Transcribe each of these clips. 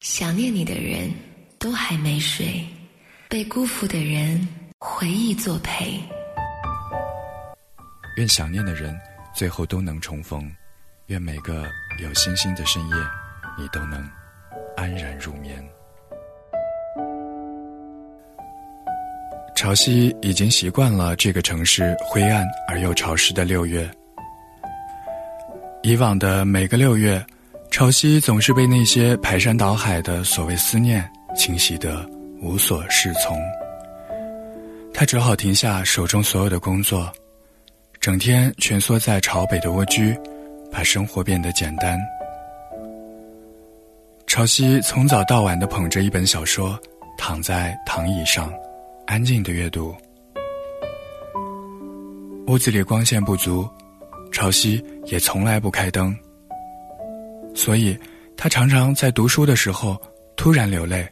想念你的人都还没睡，被辜负的人回忆作陪。愿想念的人最后都能重逢，愿每个有星星的深夜，你都能安然入眠。潮汐已经习惯了这个城市灰暗而又潮湿的六月。以往的每个六月。潮汐总是被那些排山倒海的所谓思念侵袭得无所适从，他只好停下手中所有的工作，整天蜷缩在朝北的蜗居，把生活变得简单。潮汐从早到晚的捧着一本小说，躺在躺椅上，安静的阅读。屋子里光线不足，潮汐也从来不开灯。所以，他常常在读书的时候突然流泪，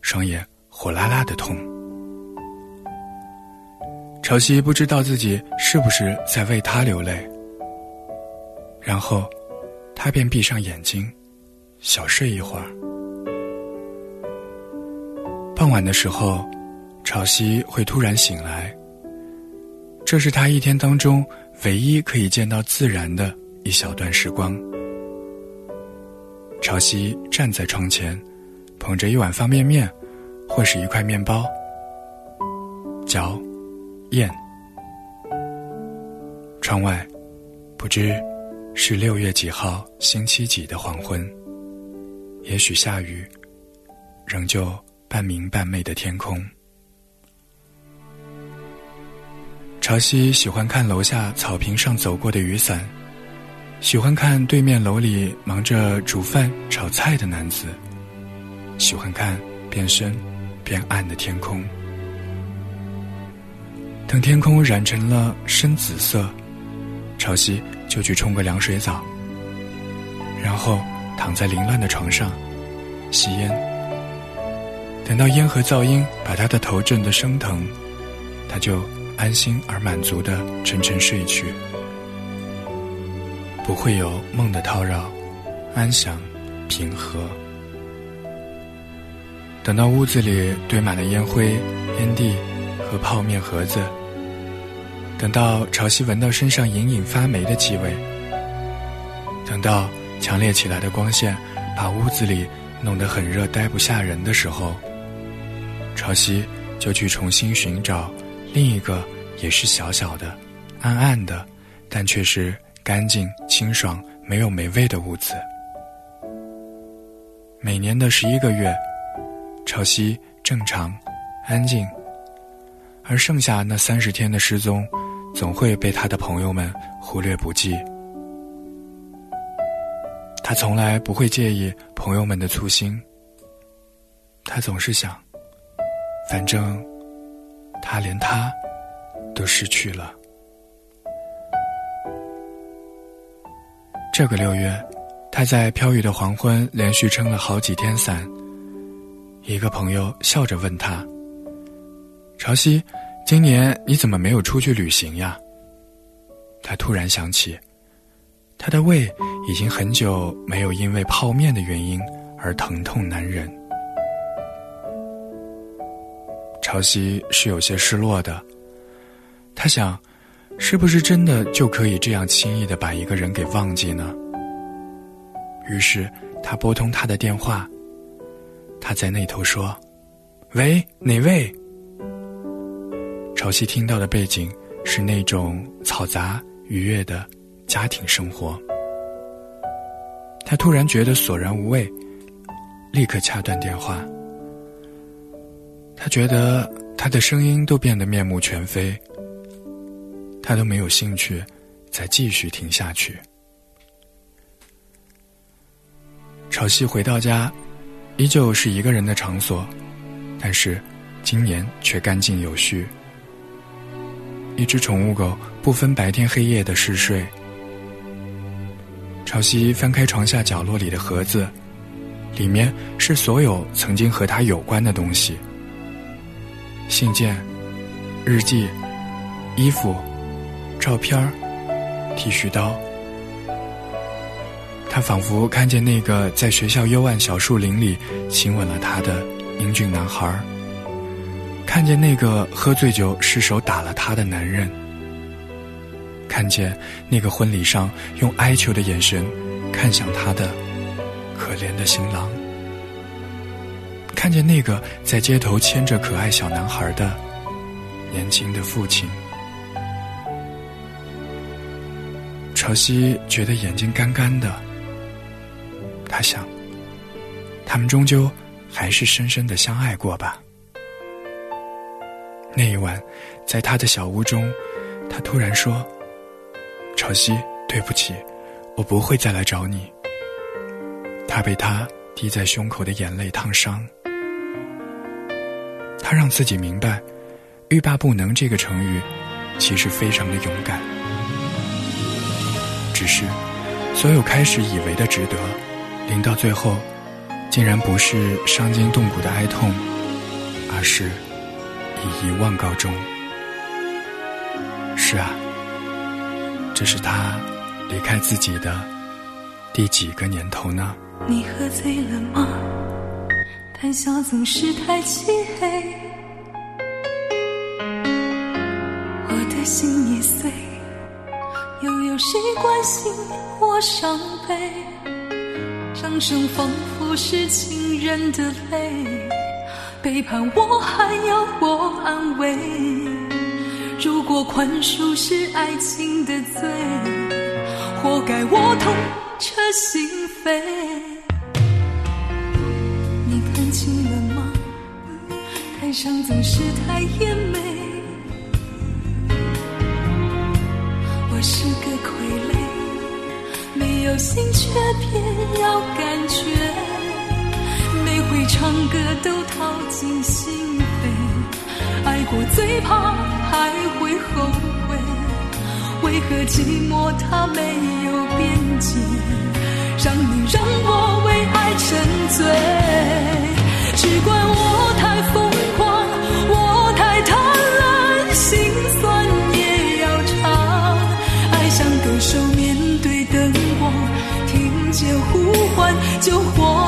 双眼火辣辣的痛。潮汐不知道自己是不是在为他流泪，然后，他便闭上眼睛，小睡一会儿。傍晚的时候，潮汐会突然醒来，这是他一天当中唯一可以见到自然的一小段时光。潮汐站在窗前，捧着一碗方便面，或是一块面包，嚼，咽。窗外，不知是六月几号星期几的黄昏。也许下雨，仍旧半明半昧的天空。潮汐喜欢看楼下草坪上走过的雨伞。喜欢看对面楼里忙着煮饭炒菜的男子，喜欢看变深变暗的天空。等天空染成了深紫色，潮汐就去冲个凉水澡，然后躺在凌乱的床上吸烟。等到烟和噪音把他的头震得生疼，他就安心而满足的沉沉睡去。不会有梦的叨扰，安详平和。等到屋子里堆满了烟灰、烟蒂和泡面盒子，等到潮汐闻到身上隐隐发霉的气味，等到强烈起来的光线把屋子里弄得很热、呆不下人的时候，潮汐就去重新寻找另一个也是小小的、暗暗的，但却是。干净清爽、没有霉味的屋子。每年的十一个月，潮汐正常、安静，而剩下那三十天的失踪，总会被他的朋友们忽略不计。他从来不会介意朋友们的粗心。他总是想，反正他连他都失去了。这个六月，他在飘雨的黄昏连续撑了好几天伞。一个朋友笑着问他：“潮汐，今年你怎么没有出去旅行呀？”他突然想起，他的胃已经很久没有因为泡面的原因而疼痛难忍。潮汐是有些失落的，他想。是不是真的就可以这样轻易的把一个人给忘记呢？于是他拨通他的电话，他在那头说：“喂，哪位？”潮汐听到的背景是那种嘈杂愉悦的家庭生活。他突然觉得索然无味，立刻掐断电话。他觉得他的声音都变得面目全非。他都没有兴趣再继续听下去。潮汐回到家，依旧是一个人的场所，但是今年却干净有序。一只宠物狗不分白天黑夜的嗜睡。潮汐翻开床下角落里的盒子，里面是所有曾经和他有关的东西：信件、日记、衣服。照片，剃须刀。他仿佛看见那个在学校幽暗小树林里亲吻了他的英俊男孩看见那个喝醉酒失手打了他的男人，看见那个婚礼上用哀求的眼神看向他的可怜的新郎，看见那个在街头牵着可爱小男孩的年轻的父亲。朝夕觉得眼睛干干的。他想，他们终究还是深深的相爱过吧。那一晚，在他的小屋中，他突然说：“朝夕，对不起，我不会再来找你。”他被他滴在胸口的眼泪烫伤。他让自己明白，“欲罢不能”这个成语，其实非常的勇敢。只是，所有开始以为的值得。临到最后，竟然不是伤筋动骨的哀痛，而是以遗忘告终。是啊，这是他离开自己的第几个年头呢？你喝醉了吗？谈笑总是太漆黑，我的心已碎，又有谁关心我伤悲？掌声仿佛是情人的泪，背叛我还要我安慰。如果宽恕是爱情的罪，活该我痛彻心扉。你看清了吗？台上总是太艳美，是个傀儡。没有心却偏要感觉，每回唱歌都掏尽心扉，爱过最怕还会后悔，为何寂寞它没有边界，让你让我为爱沉醉，只怪我太疯见呼唤就活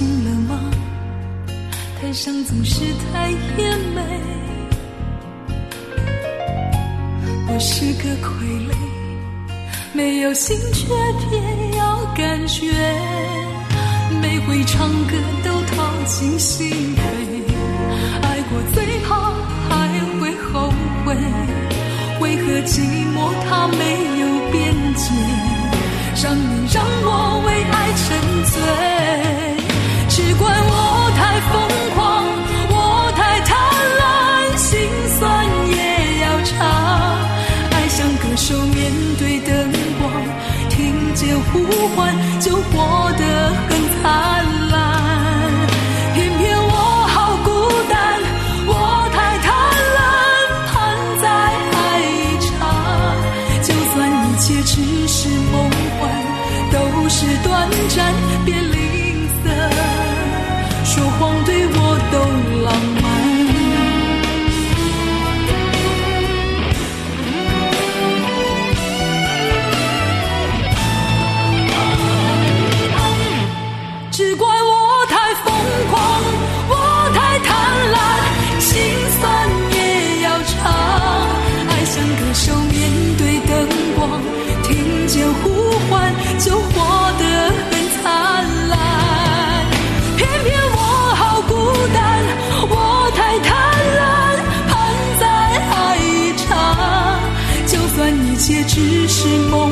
累了吗？台上总是太甜美，我是个傀儡，没有心却偏要感觉，每回唱歌都掏尽心扉，爱过最怕还会后悔，为何寂寞它没有边界，让你让我为爱沉醉，的呼唤就活得很灿烂。偏偏我好孤单，我太贪婪，盼再爱一场。就算一切只是梦幻，都是短暂，别只怪我太疯狂我太贪婪心酸也要唱爱像歌手面对灯光听见呼唤就活得很灿烂偏偏我好孤单我太贪婪盼再爱一场就算一切只是梦。